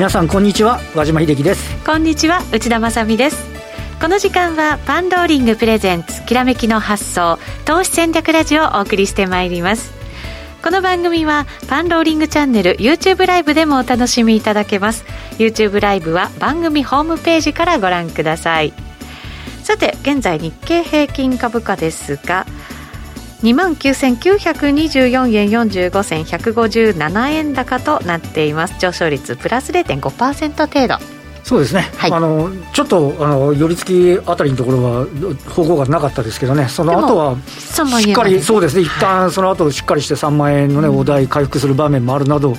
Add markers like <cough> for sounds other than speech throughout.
皆さんこんにちは。和島秀樹です。こんにちは内田まさです。この時間はパンローリングプレゼンツきらめきの発想投資戦略ラジオをお送りしてまいります。この番組はパンローリングチャンネル YouTube ライブでもお楽しみいただけます。YouTube ライブは番組ホームページからご覧ください。さて現在日経平均株価ですが2万9924円45銭157円高となっています。上昇率プラス0.5%程度。そうですね、はい、あのちょっとあの寄り付きあたりのところは方向がなかったですけどね、その後はしっかり、そうですね、一旦その後しっかりして3万円のね、お題回復する場面もあるなど、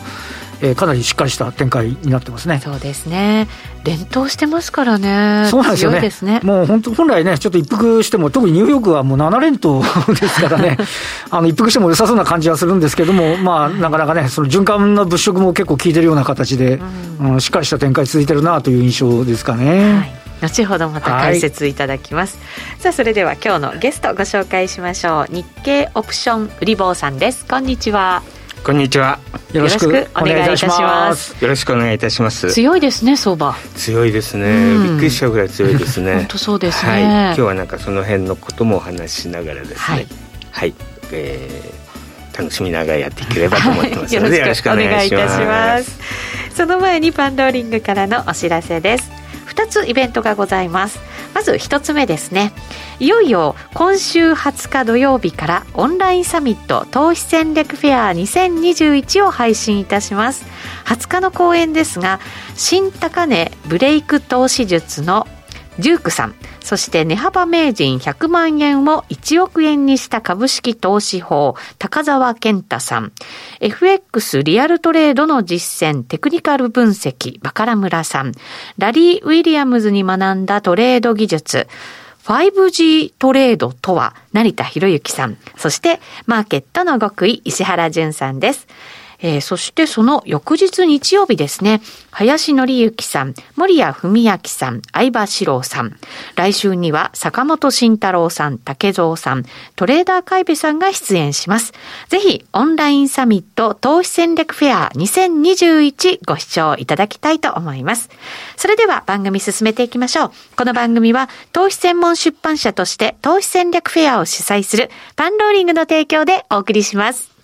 えー、かなりしっかりした展開になってますね。そうですね。連投してますからね。そうなんですよね。ねもう本当本来ね、ちょっと一服しても、特にニューヨークはもう7連投 <laughs> ですからね、<laughs> あの一服しても良さそうな感じはするんですけども、まあ、なかなかね、その循環の物色も結構効いてるような形で、うん、うん、しっかりした展開続いてるなという印象ですかね。はい後ほどまた解説いただきます、はい、さあそれでは今日のゲストご紹介しましょう日経オプション売り坊さんですこんにちはこんにちは。よろしくお願いいたします。よろしくお願いいたします。強いですね、相場。強いですね。びっくりしちゃうぐらい強いですね。本当そうですね、はい。今日はなんかその辺のこともお話ししながらですね。はい。はい、えー、楽しみながらやっていければと思ってますので、<laughs> よろしくお願いいたします。その前にパンローリングからのお知らせです。2つイベントがございます。まず1つ目ですね。いよいよ今週20日土曜日からオンラインサミット投資戦略フェア2021を配信いたします20日の講演ですが新高値ブレイク投資術のデュークさんそして値幅名人100万円を1億円にした株式投資法、高沢健太さん。FX リアルトレードの実践、テクニカル分析、バカラ村さん。ラリー・ウィリアムズに学んだトレード技術、5G トレードとは、成田博之さん。そして、マーケットの極意、石原淳さんです。えー、そしてその翌日日曜日ですね、林則之さん、森谷文明さん、相葉史郎さん、来週には坂本慎太郎さん、竹蔵さん、トレーダー海部さんが出演します。ぜひ、オンラインサミット投資戦略フェア2021ご視聴いただきたいと思います。それでは番組進めていきましょう。この番組は投資専門出版社として投資戦略フェアを主催するパンローリングの提供でお送りします。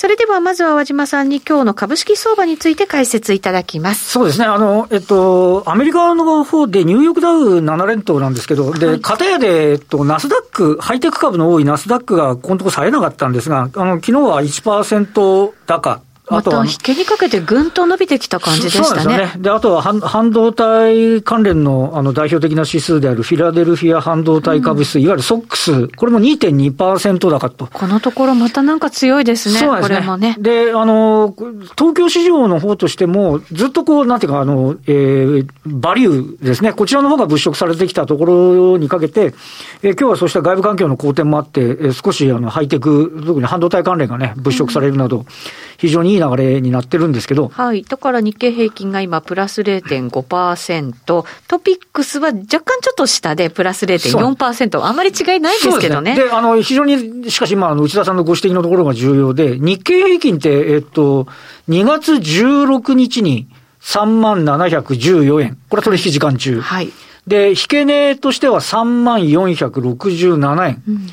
それではまずは和島さんに今日の株式相場について解説いただきます。そうですね。あの、えっと、アメリカの方でニューヨークダウ7連投なんですけど、で、片やで、えっと、ナスダック、ハイテク株の多いナスダックがこのところさえなかったんですが、あの、昨日は1%高。また引けにかけてぐんと伸びてきた感じでしたね。そうですね。で、あとは半半導体関連のあの代表的な指数であるフィラデルフィア半導体株指数、うん、いわゆるソックス、これも2.2%高と。このところまたなんか強いですね。そうですね。これもね。で、あの、東京市場の方としても、ずっとこう、なんていうか、あの、えー、バリューですね。こちらの方が物色されてきたところにかけて、えー、今日はそうした外部環境の好転もあって、えー、少しあの、ハイテク、特に半導体関連がね、物色されるなど、非常にいい流れになってるんですけど。はい。だから日経平均が今プラス0.5%、トピックスは若干ちょっと下でプラス0.4%。あんまり違いないんですけどね。で、ね、あの、非常に、しかし今、あの、内田さんのご指摘のところが重要で、日経平均って、えっと、2月16日に3万714円。これは取引時間中。はい。で、引け値としては3万467円。うん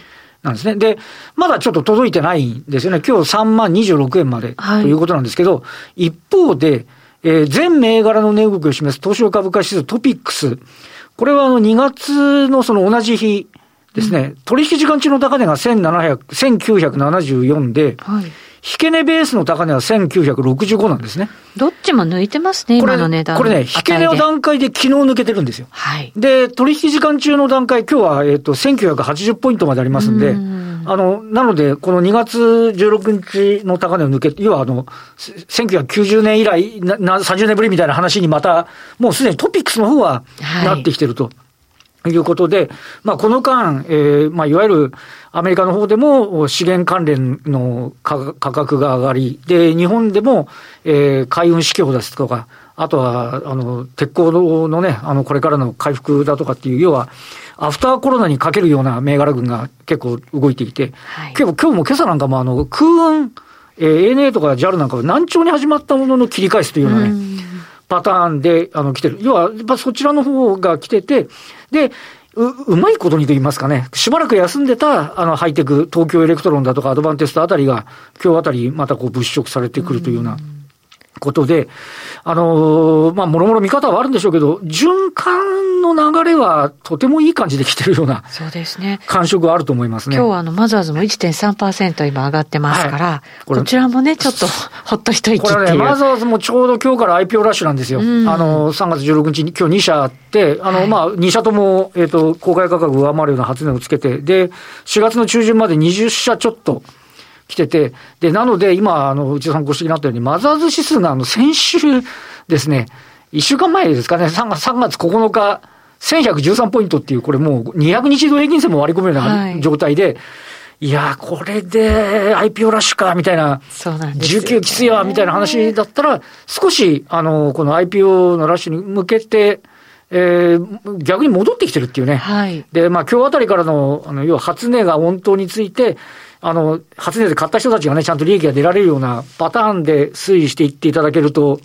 なんですね。で、まだちょっと届いてないんですよね。今日3万26円までということなんですけど、はい、一方で、えー、全銘柄の値動きを示す東証株価指数トピックス。これはあの2月のその同じ日ですね、うん、取引時間中の高値が1700、1974で、はい引け値ベースの高値は1965なんですね。どっちも抜いてますね、今の値段。これね、引け値の段階で昨日抜けてるんですよ。はい。で、取引時間中の段階、今日は、えっ、と、1980ポイントまでありますんで、んあの、なので、この2月16日の高値を抜け、要はあの、1990年以来な、な、30年ぶりみたいな話にまた、もうすでにトピックスの方はなってきてると。はいいうことで、まあ、この間、えー、まあ、いわゆるアメリカの方でも資源関連の価格が上がり、で、日本でも、えー、海運市況ですとか、あとは、あの、鉄鋼のね、あの、これからの回復だとかっていう、要は、アフターコロナにかけるような銘柄群が結構動いていて、はい、結構今日も今朝なんかもあの、空運、えー、ANA とか JAL なんかは軟調に始まったものの切り返すというようなね、パターンで、あの、来てる。要は、やっぱそちらの方が来てて、で、う、うまいことにと言いますかね、しばらく休んでた、あの、ハイテク、東京エレクトロンだとかアドバンテストあたりが、今日あたりまたこう物色されてくるというようなことで、あのー、まあ、もろもろ見方はあるんでしょうけど、循環の流れはとてもいい感じで来てるような、そうですね。感触はあると思いますね。今日はあの、マザーズも1.3%今上がってますから、はい、こちらもね、ちょっと <laughs> ほっと一息。これね、マザーズもちょうど今日から IPO ラッシュなんですよ。うん、あの、3月16日に今日2社あって、あの、はい、まあ、2社とも、えっ、ー、と、公開価格上回るような発電をつけて、で、4月の中旬まで20社ちょっと、来てて、で、なので、今、あの、内田さんご指摘になったように、マザーズ指数が、あの、先週ですね、1週間前ですかね、3月 ,3 月9日、1113ポイントっていう、これもう200日移動平均線も割り込むような状態で、はいいやこれで IPO ラッシュか、みたいな、そうなんです19きついわ、みたいな話だったら、少し、あの、この IPO のラッシュに向けて、えー、逆に戻ってきてるっていうね。はい。で、まあ今日あたりからの、あの、要は初値が温当について、あの、初値で買った人たちがね、ちゃんと利益が出られるようなパターンで推移していっていただけると、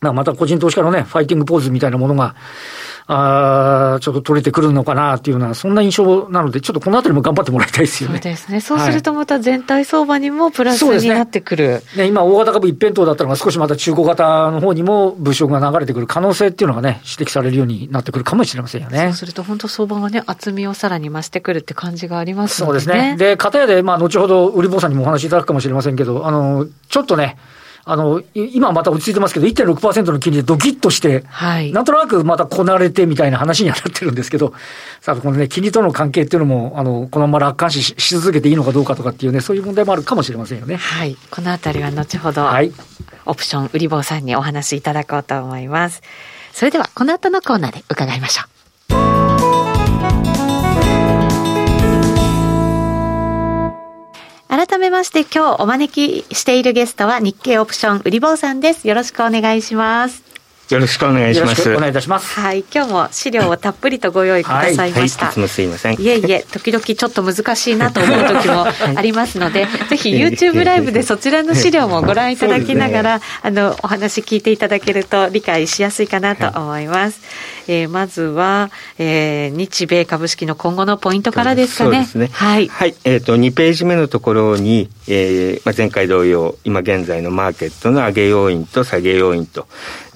また個人投資家のね、ファイティングポーズみたいなものが、あちょっと取れてくるのかなっていうような、そんな印象なので、ちょっとこのあたりも頑張ってもらいたいですよね。そうですね。そうするとまた全体相場にもプラスになってくる。ね、ね、今、大型株一辺倒だったのが少しまた中古型の方にも物色が流れてくる可能性っていうのがね、指摘されるようになってくるかもしれませんよね。そうすると本当相場がね、厚みをさらに増してくるって感じがありますね。そうですね。で、片やで、まあ、後ほど、売り坊さんにもお話しいただくかもしれませんけど、あの、ちょっとね、あの、今また落ち着いてますけど、1.6%の金利でドキッとして、はい、なんとなくまたこなれてみたいな話にはなってるんですけど、<laughs> さあ、このね、金利との関係っていうのも、あの、このまま楽観視し続けていいのかどうかとかっていうね、そういう問題もあるかもしれませんよね。はい。このあたりは後ほど、はい、オプション売り坊さんにお話しいただこうと思います。それでは、この後のコーナーで伺いましょう。改めまして今日お招きしているゲストは日経オプション売り坊さんです。よろしくお願いします。よろしくお願いします。お願いいたします。はい、今日も資料をたっぷりとご用意くださいました。はい、はい、いつもすいません。いえいえ、時々ちょっと難しいなと思う時もありますので、ぜひ YouTube ライブでそちらの資料もご覧いただきながら、ね、あの、お話聞いていただけると理解しやすいかなと思います。はい、えー、まずは、えー、日米株式の今後のポイントからですかね。そうですね。はい。はい。えっ、ー、と、2ページ目のところに、えー、まあ、前回同様、今現在のマーケットの上げ要因と下げ要因と、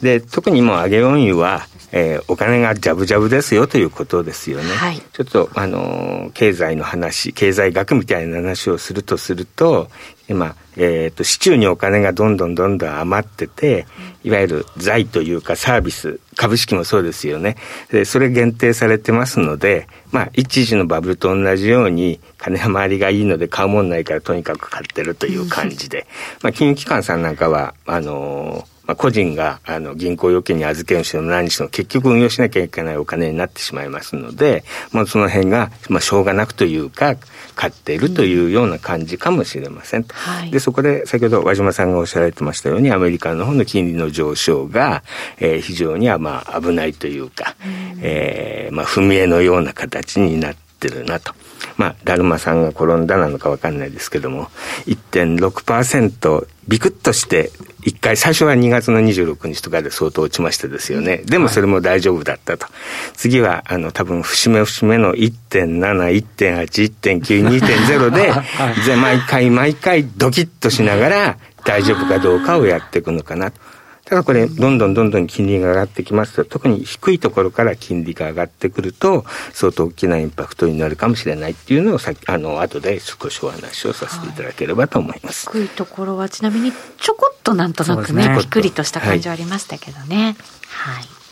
で、特にもう上げ要因は、えー、お金がジャブジャブですよということですよね。はい、ちょっと、あのー、経済の話、経済学みたいな話をするとすると、今、えっ、ー、と、市中にお金がどんどんどんどん余ってて、いわゆる財というかサービス、株式もそうですよね。で、それ限定されてますので、まあ、一時のバブルと同じように、金は回りがいいので買うもんないからとにかく買ってるという感じで、<laughs> まあ、金融機関さんなんかは、あのーまあ、個人があの銀行預金に預けるしろ何しろ結局運用しなきゃいけないお金になってしまいますので、まあ、その辺が、まあ、しょうがなくというか買っているというような感じかもしれません。はい、でそこで先ほど和島さんがおっしゃられてましたようにアメリカの方の金利の上昇が、えー、非常にはまあ危ないというか、うん、えー、まあ、踏み絵のような形になってるなと。まあ、だるまさんが転んだなのかわかんないですけども、1.6%ビクッとして一回、最初は2月の26日とかで相当落ちましたですよね。でもそれも大丈夫だったと。次は、あの、多分、節目節目の1.7、1.8、1.9、2.0で、<laughs> はい、毎回毎回ドキッとしながら大丈夫かどうかをやっていくのかなと。ただこれ、どんどんどんどん金利が上がってきますと、特に低いところから金利が上がってくると、相当大きなインパクトになるかもしれないっていうのをさあの、後で少しお話をさせていただければと思います。はい、低いところはちなみにちょこっとなんとなくね、ねぴっくりとした感じはありましたけどね。はい、はい。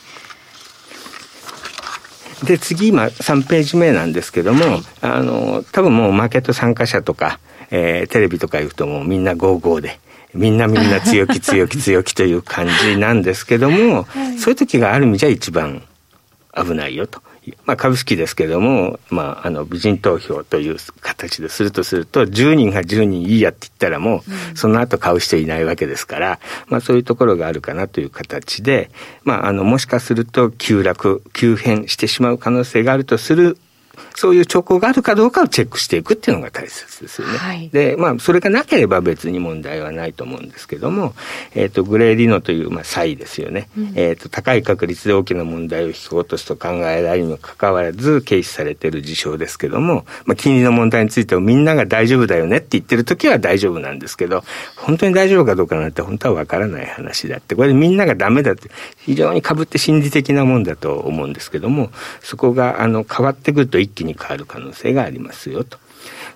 で、次、今、3ページ目なんですけども、はい、あの、多分もうマーケット参加者とか、えー、テレビとか行くともうみんな55で、みんなみんな強気 <laughs> 強気強気という感じなんですけども、はい、そういう時がある意味じゃ一番危ないよと。まあ、株式ですけども、まあ、あの、美人投票という形でするとすると、10人が10人いいやって言ったらもう、その後買う人いないわけですから、まあ、そういうところがあるかなという形で、まあ、あの、もしかすると急落、急変してしまう可能性があるとするそういう兆候があるかどうかをチェックしていくっていうのが大切ですよね。はい、で、まあ、それがなければ別に問題はないと思うんですけども、えっ、ー、と、グレーリノという、まあ、差異ですよね。うん、えっ、と、高い確率で大きな問題を引き落とすと考えられるにもかかわらず、軽視されている事象ですけども、まあ、金利の問題についてもみんなが大丈夫だよねって言ってる時は大丈夫なんですけど、本当に大丈夫かどうかなんて本当はわからない話であって、これみんながダメだって、非常に被って心理的なもんだと思うんですけども、そこが、あの、変わってくると一気に変わる可能性がありますよと。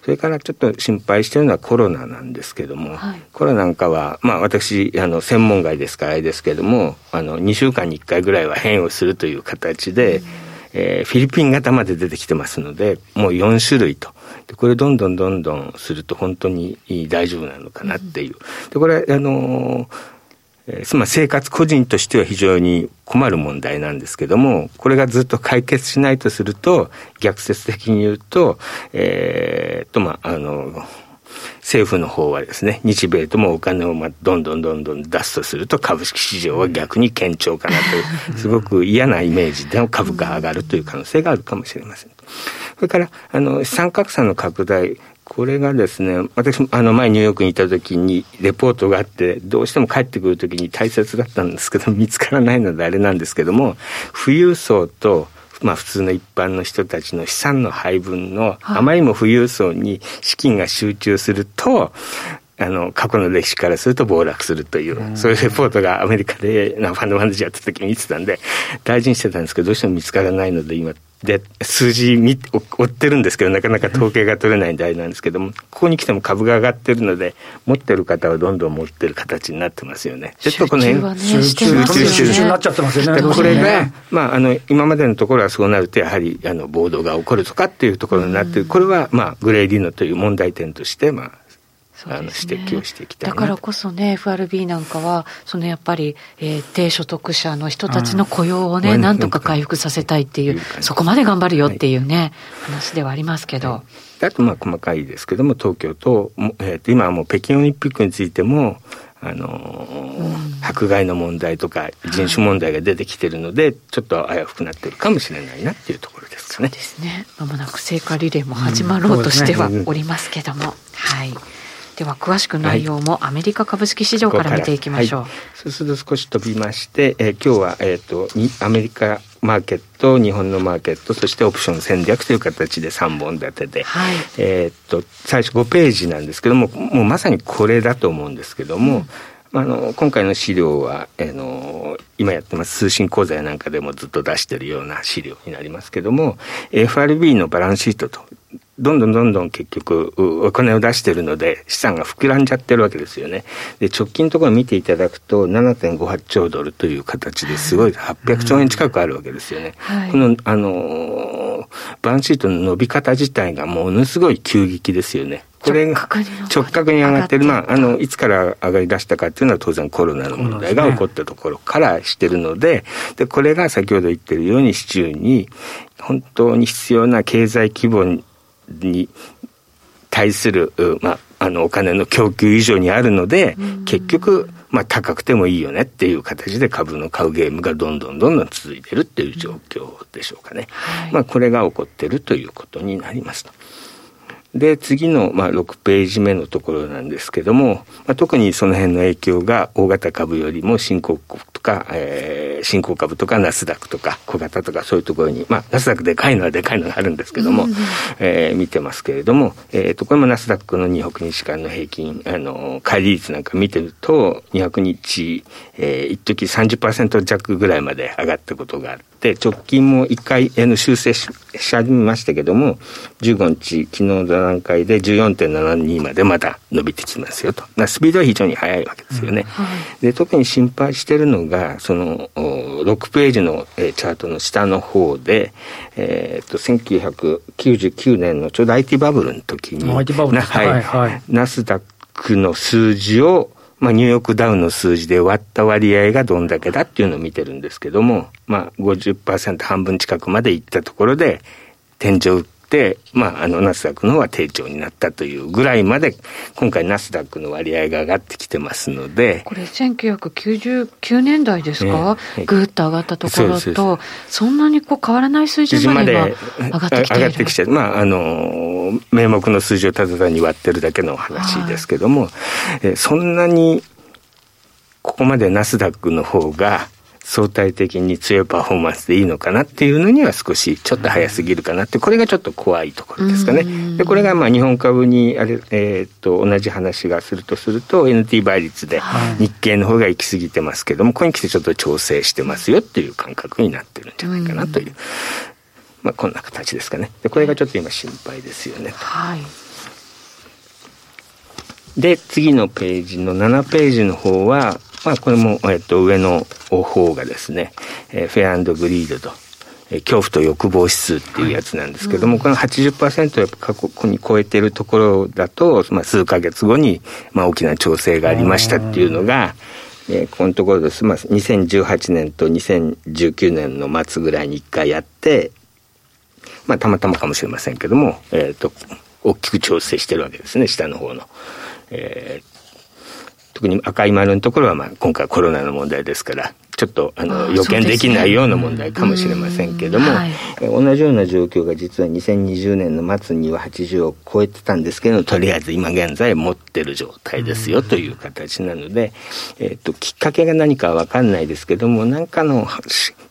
それからちょっと心配してるのはコロナなんですけども、はい、コロナなんかは、まあ私、あの、専門外ですからあれですけども、あの、2週間に1回ぐらいは変異をするという形で、えー、フィリピン型まで出てきてますので、もう4種類と。でこれどんどんどんどんすると本当に大丈夫なのかなっていう。で、これ、あのーえー、まあ、生活個人としては非常に困る問題なんですけども、これがずっと解決しないとすると、逆説的に言うと、えー、と、まあ、あの、政府の方はですね、日米ともお金をまあどんどんどんどん出すとすると株式市場は逆に堅調かなという、<laughs> すごく嫌なイメージで株価が上がるという可能性があるかもしれません。それから、あの、資産格差の拡大、これがですね、私、あの、前ニューヨークにいた時にレポートがあって、どうしても帰ってくる時に大切だったんですけど、<laughs> 見つからないのであれなんですけども、富裕層と、まあ普通の一般の人たちの資産の配分の、あまりにも富裕層に資金が集中すると、あの、過去の歴史からすると暴落するという、そういうレポートがアメリカでファンドマネージャーやった時に見てたんで、大事にしてたんですけど、どうしても見つからないので、今、で、数字見、追ってるんですけど、なかなか統計が取れないんであれなんですけども、ここに来ても株が上がってるので、持ってる方はどんどん持ってる形になってますよね。ちょっとこの辺、ね、集中集中になっちゃってますよね。これが、まあ、あの、今までのところはそうなると、やはり、あの、暴動が起こるとかっていうところになってる。これは、まあ、グレーリノという問題点として、まあ、あの指摘をしていきたいだからこそね、FRB なんかは、そのやっぱり、えー、低所得者の人たちの雇用をね、なんとか回復させたいっていう、そこまで頑張るよっていうね、はい、話ではありますけど。はい、あと、まあ、細かいですけども、東京と、えー、と今はもう北京オリンピックについても、あのー、迫害の問題とか人種問題が出てきてるので、はい、ちょっと危うくなってるかもしれないなっていうところですかね。そうですね。まもなく聖火リレーも始まろうとしてはおりますけども、うん。ね、はい。では詳しく内容もアメリカ株式市場から見ていきましょう。はい、そうすると少し飛びまして、えー、今日は、えーと、とアメリカマーケット日本のマーケットそしてオプション戦略という形で3本立てで、はい、えっと最初5ページなんですけどももうまさにこれだと思うんですけども、うん、あの今回の資料は、えー、の今やってます通信講座やなんかでもずっと出してるような資料になりますけども FRB のバランスシートとどんどんどんどん結局お金を出してるので資産が膨らんじゃってるわけですよね。で直近のところ見ていただくと7.58兆ドルという形ですごい800兆円近くあるわけですよね。はい、このあのバランスシートの伸び方自体がものすごい急激ですよね。これが直角に上がってる、まあ、あの、いつから上がり出したかっていうのは当然コロナの問題が起こったところからしてるので、で、これが先ほど言ってるように市中に本当に必要な経済規模に対する、まあ、あのお金の供給以上にあるので、結局、まあ、高くてもいいよねっていう形で株の買うゲームがどんどんどんどん続いてるっていう状況でしょうかね。はい、まあ、これが起こってるということになりますと。で、次の、まあ、6ページ目のところなんですけども、まあ、特にその辺の影響が大型株よりも新興国とか、えー、新興株とかナスダックとか小型とかそういうところに、まあ、ナスダックでかいのはでかいのがあるんですけども、うん、えー、見てますけれども、えー、と、これもナスダックの200日間の平均、あの、乖離率なんか見てると、200日、えー、一時30%弱ぐらいまで上がったことがあって、直近も1回、あの、修正し始めましたけども、15日、昨日の段階で14.72までまだ伸びてきますよと。スピードは非常に速いわけですよね。うん。はい、で特に心配してるのが、その、6ページの、えー、チャートの下の方で、えー、っと、1999年のちょうど IT バブルの時に、IT バブルはい、はい、ナスダックの数字をまあ、ニューヨークダウンの数字で割った割合がどんだけだっていうのを見てるんですけども、まあ50、50%半分近くまでいったところで、天井、まあ、あの、ナスダックの方は低調になったというぐらいまで、今回ナスダックの割合が上がってきてますので。これ1999年代ですか、えー、ぐーっと上がったところと、そんなにこう変わらない水準まで上がってきて上がってきて、まあ、あの、名目の数字をただ単に割ってるだけの話ですけども、はい、えそんなに、ここまでナスダックの方が、相対的に強いパフォーマンスでいいのかなっていうのには少しちょっと早すぎるかなって、これがちょっと怖いところですかね。で、これがまあ日本株にあれ、えー、っと、同じ話がするとすると、NT 倍率で日経の方が行き過ぎてますけども、ここに来てちょっと調整してますよっていう感覚になってるんじゃないかなという。まあ、こんな形ですかね。で、これがちょっと今心配ですよね。はい。で、次のページの7ページの方は、まあ、これも、えっと、上の方がですね、えー、フェアグリードと、えー、恐怖と欲望指数っていうやつなんですけども、はいうん、この80%やっぱ過去に超えてるところだと、まあ、数か月後に、まあ、大きな調整がありましたっていうのが、えー、このところです。まあ、2018年と2019年の末ぐらいに一回やって、まあ、たまたまかもしれませんけども、えっ、ー、と、大きく調整してるわけですね、下の方の。えー、特に赤い丸のところは、まあ、今回コロナの問題ですから、ちょっとあの予見できないような問題かもしれませんけども、はい、同じような状況が実は2020年の末には80を超えてたんですけどとりあえず今現在持ってる状態ですよという形なので、えーと、きっかけが何かは分かんないですけども何かの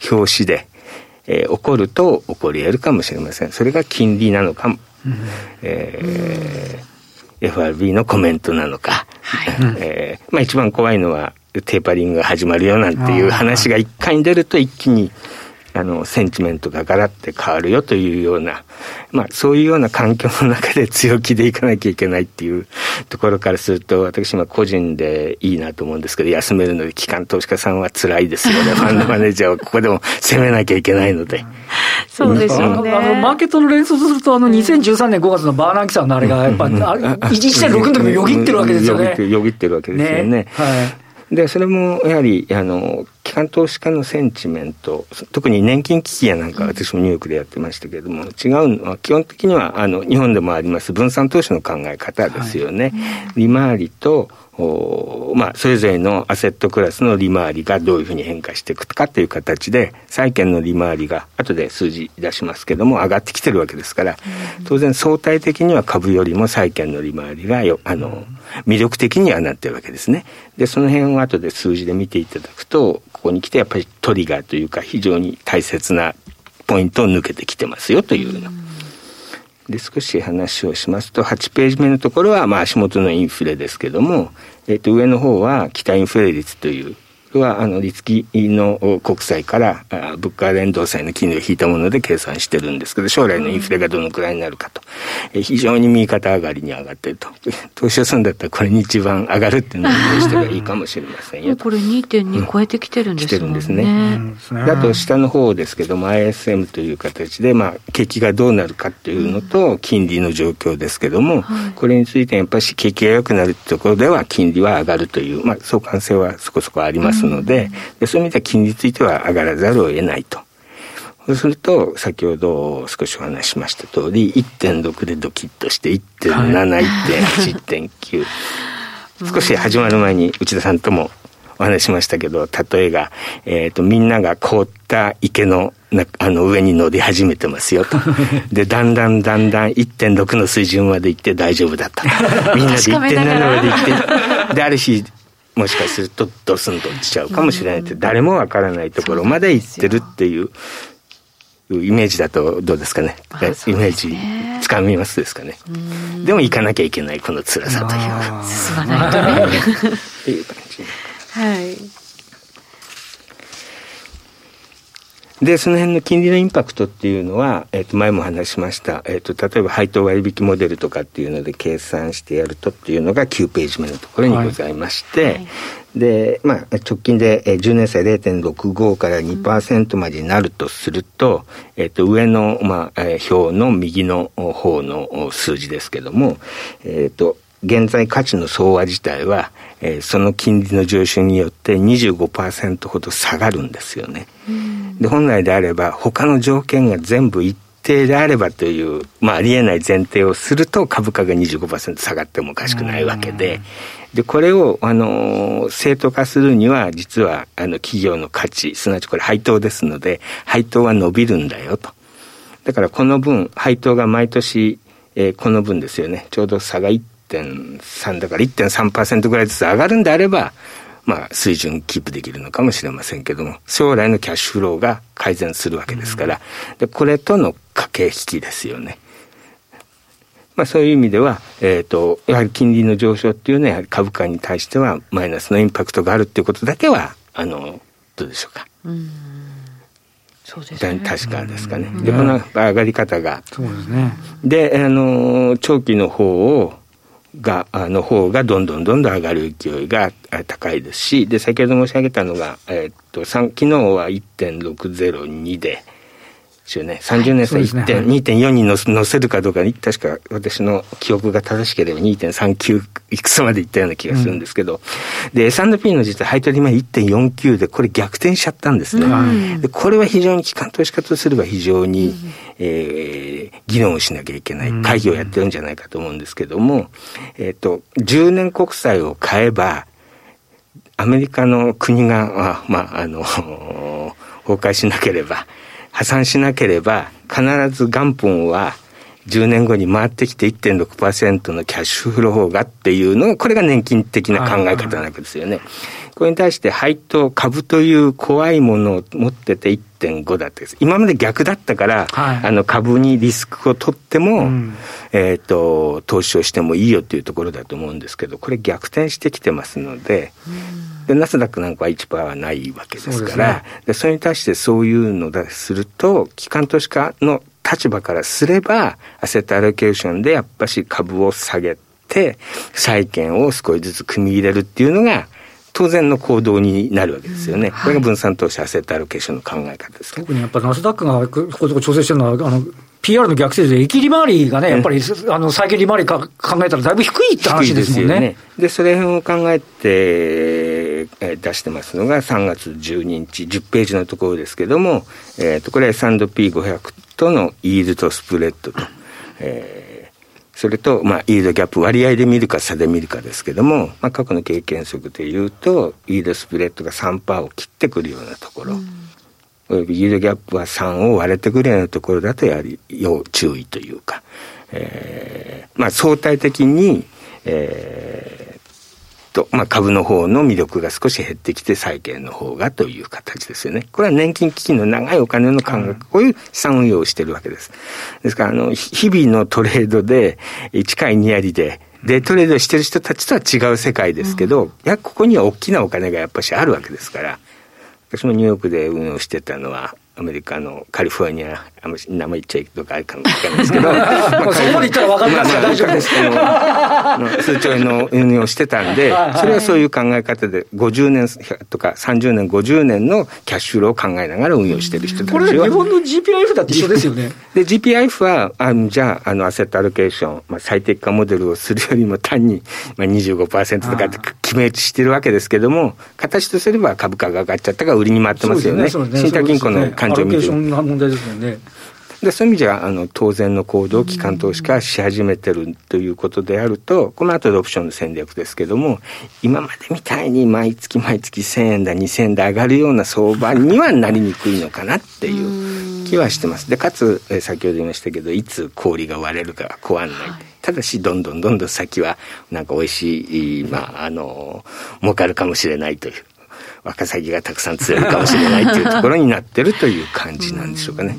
表紙で、えー、起こると起こり得るかもしれません。それが金利なのかも、えー FRB のコメントなのか、はい、えー、まあ一番怖いのはテーパリングが始まるよなんていう話が一回に出ると一気にあの、センチメントがガラって変わるよというような、まあ、そういうような環境の中で強気でいかなきゃいけないっていうところからすると、私今個人でいいなと思うんですけど、休めるので、機関投資家さんは辛いですよね。<laughs> ファンドマネージャーはここでも攻めなきゃいけないので。そうですよね。あの、マーケットの連想すると、あの、2013年5月のバーナンキさんのあれが、やっぱ、1.6の時もよぎってるわけですよね。よぎってるわけですよね。ねはい。で、それもやはり、あの、機関投資家のセンチメント、特に年金危機やなんか私もニューヨークでやってましたけれども、違うのは基本的にはあの日本でもあります分散投資の考え方ですよね。はい、利回りとまあ、それぞれのアセットクラスの利回りがどういうふうに変化していくかという形で、債券の利回りが、後で数字出しますけども、上がってきてるわけですから、当然相対的には株よりも債券の利回りがよ、あの、魅力的にはなってるわけですね。で、その辺を後で数字で見ていただくと、ここに来てやっぱりトリガーというか、非常に大切なポイントを抜けてきてますよというの。で、少し話をしますと、8ページ目のところは、まあ、足元のインフレですけども、えっ、と、上の方は、北インフレ率というは、あの、立木の国債から、物価連動債の金利を引いたもので計算してるんですけど、将来のインフレがどのくらいになるかと。え非常に右肩上がりに上がってると。投資をするんだったらこれに一番上がるっていうのをしてはいいかもしれませんよ。これ2.2超えてきてるんですね。来てるんですね。あと下の方ですけども、ISM という形で、まあ、景気がどうなるかっていうのと、金利の状況ですけども、これについてやっぱり景気が良くなるところでは、金利は上がるという、まあ、相関性はそこそこありますますので、でそういう意味では金利については上がらざるを得ないと。そうすると、先ほど少しお話ししました通り、1.6でドキッとして、1.7、はい、1.8、1.9。<laughs> 少し始まる前に内田さんともお話しましたけど、例えが、えっ、ー、と、みんなが凍った池のなあの上に乗り始めてますよと。<laughs> で、だんだんだんだん1.6の水準まで行って大丈夫だった。<laughs> みんなで1.7まで行って、で、ある日、もしかするとドスンと落ちちゃうかもしれないって、誰もわからないところまで行ってるっていうイメージだとどうですかね。イメージつかみますですかね。でも行かなきゃいけないこの辛さという進まないとね。<laughs> っていう感じ。はいで、その辺の金利のインパクトっていうのは、えっ、ー、と、前も話しました。えっ、ー、と、例えば配当割引モデルとかっていうので計算してやるとっていうのが9ページ目のところにございまして、はいはい、で、まあ、直近で10年債0.65から2%までになるとすると、うん、えっ、ー、と、上の、まあ、表の右の方の数字ですけども、えっ、と、現在価値の相和自体は、えー、その金利の上昇によって25%ほど下がるんですよね。で本来であれば他の条件が全部一定であればという、まあ、ありえない前提をすると株価が25%下がってもおかしくないわけで、で、これを、あの、正当化するには、実は、あの、企業の価値、すなわちこれ配当ですので、配当は伸びるんだよと。だからこの分、配当が毎年、えー、この分ですよね。ちょうど差が1.3だから1.3%ぐらいずつ上がるんであれば、まあ、水準キープできるのかもしれませんけども、将来のキャッシュフローが改善するわけですから、でこれとの駆け引きですよね。まあ、そういう意味では、えっ、ー、と、やはり金利の上昇っていうのは、やはり株価に対してはマイナスのインパクトがあるっていうことだけは、あの、どうでしょうか。うんそうですね。確かですかね。で、この上がり方が。そうですね。で、あの、長期の方を、が、あの方がどんどんどんどん上がる勢いが高いですし、で、先ほど申し上げたのが、えっと、昨日は1.602で、ですよね。30年差1.2.4に乗せるかどうかに、確か私の記憶が正しければ2.39いくつまでいったような気がするんですけど、うん、で、S&P の実は配当利回り1.49で、これ逆転しちゃったんですね。うん、でこれは非常に機関投資家とすれば非常に、うん、えー、議論をしなきゃいけない会議をやってるんじゃないかと思うんですけども、えっ、ー、と、10年国債を買えば、アメリカの国が、あまあ、あの、<laughs> 崩壊しなければ、破産しなければ、必ず元本は10年後に回ってきて1.6%のキャッシュフローがっていうのが、これが年金的な考え方なわけですよね。これに対して配当、株という怖いものを持ってて1.5だって今まで逆だったから、はい、あの株にリスクを取っても、うん、えっ、と、投資をしてもいいよっていうところだと思うんですけど、これ逆転してきてますので、で、ナスダックなんかは1%はないわけですから、そで、それに対してそういうのだすると、機関投資家の立場からすれば、アセットアロケーションでやっぱし株を下げて、債券を少しずつ組み入れるっていうのが、当然の行動になるわけですよね。うんはい、これが分散投資アセットアロケーションの考え方です特にやっぱナスダックがここ調整してるのは、あの、PR の逆成で、駅利回りがね、やっぱり、あの、債券利回りか考えたらだいぶ低いって話ですもんね。でね。で、それを考えて、え出してますのが3月12日、10ページのところですけども、えっ、ー、と、これは S&P500 とのイールドスプレッドと、えー、それと、まあ、イールドギャップ割合で見るか差で見るかですけども、まあ、過去の経験則でいうと、イールドスプレッドが3%を切ってくるようなところ、うん。およびイールドギャップは3を割れてくるようなところだとやはり要注意というか、えー、まあ相対的に、えー、と、まあ株の方の魅力が少し減ってきて債券の方がという形ですよね。これは年金基金の長いお金の感覚、こういう資産運用をしてるわけです。ですから、あの、日々のトレードで1回2割で、デイトレードしてる人たちとは違う世界ですけど、うん、いや、ここには大きなお金がやっぱしあるわけですから、私もニューヨークで運用してたのはアメリカのカリフォルニア、あんまり名前言っちゃいとかあるかもしれないですけど、<laughs> まあ、そこまで言ったら分かりますか大丈夫です。数兆円の運用してたんで、それはそういう考え方で、50年とか30年、50年のキャッシュフローを考えながら運用してる人たちは。これ日本の GPIF だって一緒ですよね。で、GPIF は、あのじゃあ、あの、アセットアロケーション、まあ、最適化モデルをするよりも単に、まあ、25%とかって決めしてるわけですけども、形とすれば株価が上がっちゃったから売りに回ってますよね。信託銀行の感情を見てる。問題ですよね。でそういう意味じゃあの当然の行動を機関投資家はし始めてるということであるとこの後でオプションの戦略ですけども今までみたいに毎月毎月1000円だ2000円だ上がるような相場にはなりにくいのかなっていう気はしてます。でかつ、え先ほど言いましたけどいつ氷が割れるかは怖ない。はいただし、どんどんどんどん先は、なんか美味しい、まあ、あの、儲かるかもしれないという。ワカサギがたくさん釣れるかもしれないというところになってるという感じなんでしょうかね。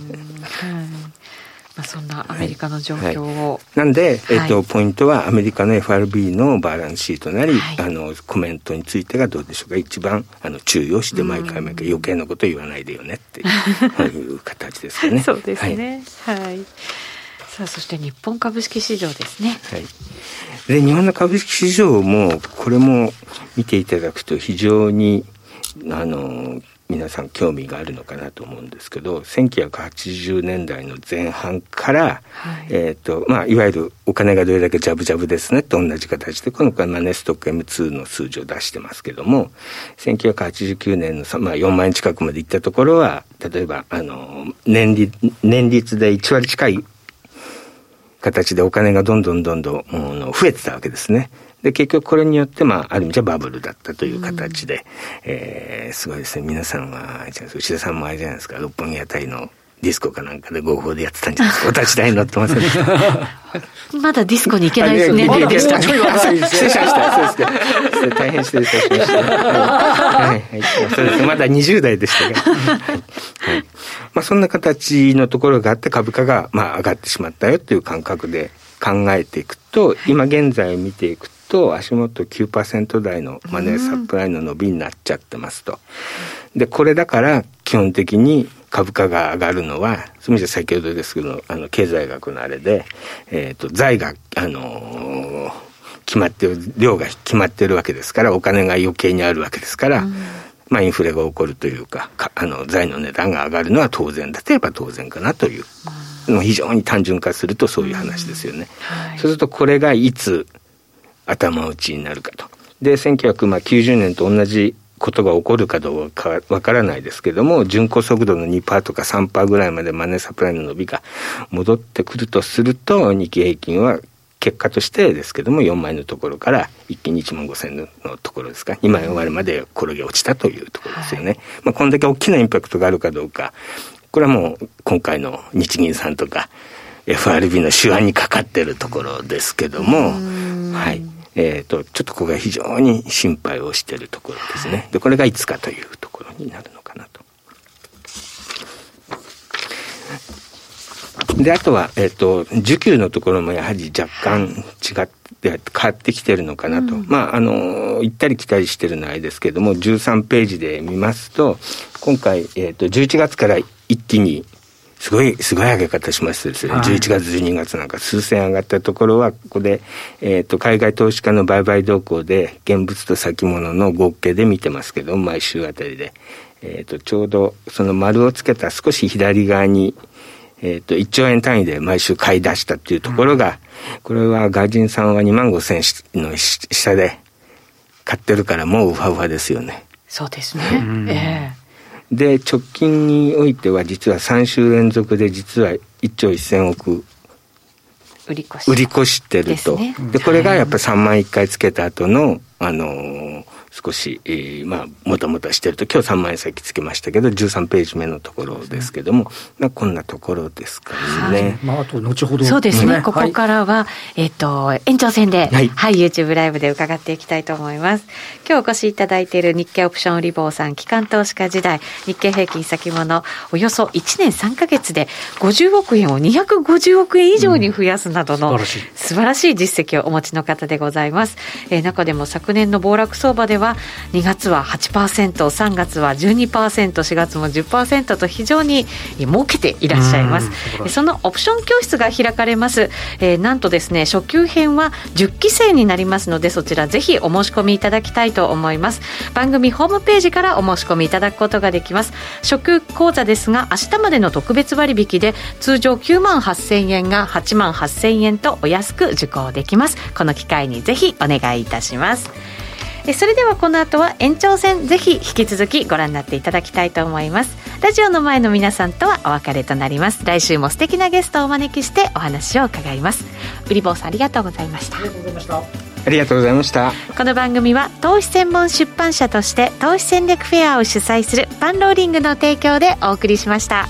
まあ、そんなアメリカの状況を、はい、なんで、えっと、ポイントはアメリカの FRB のバランスシートなり、はい、あのコメントについてがどうでしょうか。一番あの注意をして毎回毎回余計なこと言わないでよねって <laughs> いう形ですかね。そうですね、はい、はい、さあそして日本株式市場ですね。はい、で日本の株式市場もこれも見ていただくと非常にあの皆さん興味があるのかなと思うんですけど1980年代の前半から、はい、えーとまあ、いわゆるお金がどれだけジャブジャブですねと同じ形で今回マネストック M2 の数字を出してますけども1989年の、まあ、4万円近くまでいったところは例えばあの年率年率で1割近い形でお金がどんどんどんどん、増えてたわけですね。で、結局これによって、まあ、ある意味じゃバブルだったという形で、うん、えー、すごいですね。皆さんは、内田さんもあれじゃないですか、六本木あたりのディスコかなんかで合法でやってたんじゃないですか。お立ち台に乗ってません <laughs> まだディスコに行けないですね。まだディスコに行けないです失礼しました。そうですか。大変失礼しました。はい。はい。そうです。まだ20代でしたが。はい。まあそんな形のところがあって株価がまあ上がってしまったよという感覚で考えていくと、今現在見ていくと足元9%台のマネーサプライの伸びになっちゃってますと。で、これだから基本的に株価が上がるのは、すみません、先ほどですけど、あの、経済学のあれで、えっ、ー、と、財が、あのー、決まってる、量が決まってるわけですから、お金が余計にあるわけですから、うん、まあ、インフレが起こるというか、かあの、財の値段が上がるのは当然だといえば当然かなという。うん、非常に単純化するとそういう話ですよね。うんはい、そうすると、これがいつ頭打ちになるかと。で、1990年と同じことが起こるかどうかわからないですけども、巡航速度の2%とか3%ぐらいまでマネーサプライの伸びが戻ってくるとすると、日経平均は結果としてですけども、4万円のところから一気に1万5千のところですか、2万円終わるまで転げ落ちたというところですよね。はい、まあ、こんだけ大きなインパクトがあるかどうか、これはもう今回の日銀さんとか FRB の手腕にかかってるところですけども、はい。えっ、ー、と、ちょっとここが非常に心配をしているところですね。で、これがいつかというところになるのかなと。で、あとは、えっ、ー、と、需給のところもやはり若干違って、変わってきてるのかなと。うん、まあ、あの、行ったり来たりしてるのはあれですけども、13ページで見ますと、今回、えっ、ー、と、11月から一気にすごい、すごい上げ方しましてですね、はい、11月、12月なんか数千上がったところは、ここで、えっ、ー、と、海外投資家の売買動向で、現物と先物の合計で見てますけど、毎週あたりで。えっ、ー、と、ちょうど、その丸をつけた少し左側に、えっ、ー、と、1兆円単位で毎週買い出したっていうところが、うん、これは外人さんは2万5千の下で買ってるからもうウハウハですよね。そうですね。ええで、直近においては実は3週連続で実は1兆1000億売り越し売り越してると。で、ね、これがやっぱり3万1回つけた後の、あのー、少し、えー、まあ、もたもたしてると、今日3万円先つけましたけど、13ページ目のところですけども、まあ、こんなところですかね。はい、まあ、あと、後ほど、そうですね、ここからは、えっ、と、延長戦で、はい、はい、YouTube ライブで伺っていきたいと思います。今日お越しいただいている日経オプションリボーさん、機関投資家時代、日経平均先物、およそ1年3か月で50億円を250億円以上に増やすなどの、うん、素晴らしい実績をお持ちの方でございます。えー、中でも昨年の暴落相場ではは2月は8%、3月は12%、4月も10%と非常に儲けていらっしゃいます。そのオプション教室が開かれます。えー、なんとですね、初級編は10期生になりますので、そちらぜひお申し込みいただきたいと思います。番組ホームページからお申し込みいただくことができます。初級講座ですが、明日までの特別割引で、通常9万8000円が8万8000円とお安く受講できます。この機会にぜひお願いいたします。それではこの後は延長戦ぜひ引き続きご覧になっていただきたいと思います。ラジオの前の皆さんとはお別れとなります。来週も素敵なゲストをお招きしてお話を伺います。売り坊さんありがとうございました。ありがとうございました。ありがとうございました。この番組は投資専門出版社として投資戦略フェアを主催するパンローリングの提供でお送りしました。